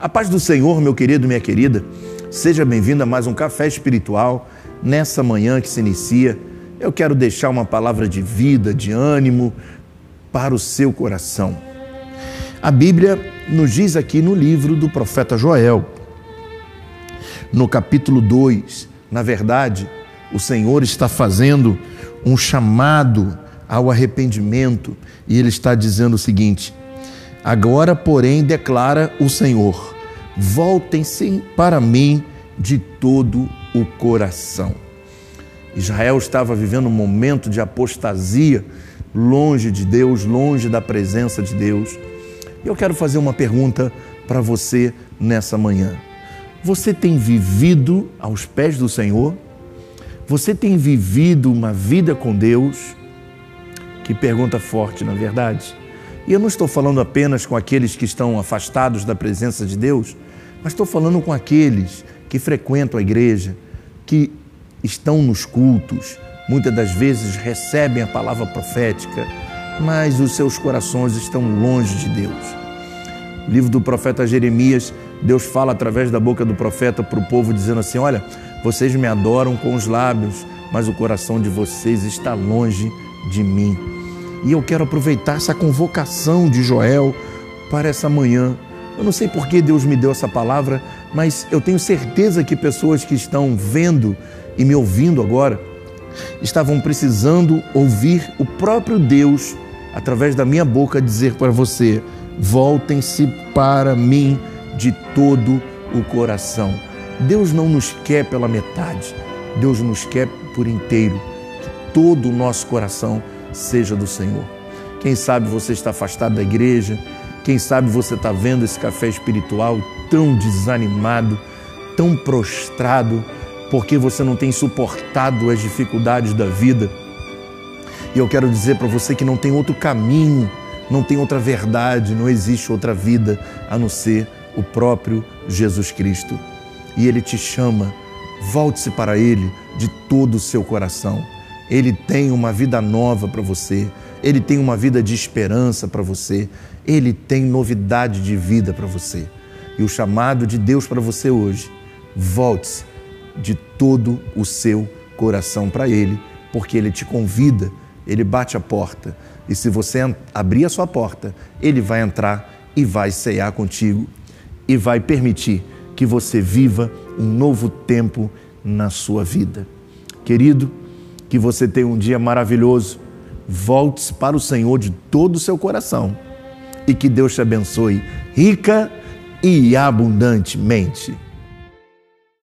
A paz do Senhor, meu querido, minha querida, seja bem-vindo a mais um café espiritual nessa manhã que se inicia. Eu quero deixar uma palavra de vida, de ânimo para o seu coração. A Bíblia nos diz aqui no livro do profeta Joel, no capítulo 2, na verdade, o Senhor está fazendo um chamado ao arrependimento e ele está dizendo o seguinte: Agora, porém, declara o Senhor: voltem-se para mim de todo o coração. Israel estava vivendo um momento de apostasia, longe de Deus, longe da presença de Deus. E eu quero fazer uma pergunta para você nessa manhã. Você tem vivido aos pés do Senhor? Você tem vivido uma vida com Deus? Que pergunta forte, na é verdade. E eu não estou falando apenas com aqueles que estão afastados da presença de Deus, mas estou falando com aqueles que frequentam a igreja, que estão nos cultos, muitas das vezes recebem a palavra profética, mas os seus corações estão longe de Deus. No livro do profeta Jeremias, Deus fala através da boca do profeta para o povo, dizendo assim: Olha, vocês me adoram com os lábios, mas o coração de vocês está longe de mim. E eu quero aproveitar essa convocação de Joel para essa manhã. Eu não sei por que Deus me deu essa palavra, mas eu tenho certeza que pessoas que estão vendo e me ouvindo agora estavam precisando ouvir o próprio Deus, através da minha boca, dizer para você: voltem-se para mim de todo o coração. Deus não nos quer pela metade, Deus nos quer por inteiro, que todo o nosso coração seja do Senhor. Quem sabe você está afastado da igreja, quem sabe você está vendo esse café espiritual tão desanimado, tão prostrado, porque você não tem suportado as dificuldades da vida. E eu quero dizer para você que não tem outro caminho, não tem outra verdade, não existe outra vida a não ser o próprio Jesus Cristo. E Ele te chama, volte-se para Ele de todo o seu coração. Ele tem uma vida nova para você, ele tem uma vida de esperança para você, ele tem novidade de vida para você. E o chamado de Deus para você hoje, volte-se de todo o seu coração para ele, porque ele te convida, ele bate a porta. E se você abrir a sua porta, ele vai entrar e vai cear contigo e vai permitir que você viva um novo tempo na sua vida. Querido, que você tenha um dia maravilhoso. Volte para o Senhor de todo o seu coração e que Deus te abençoe rica e abundantemente.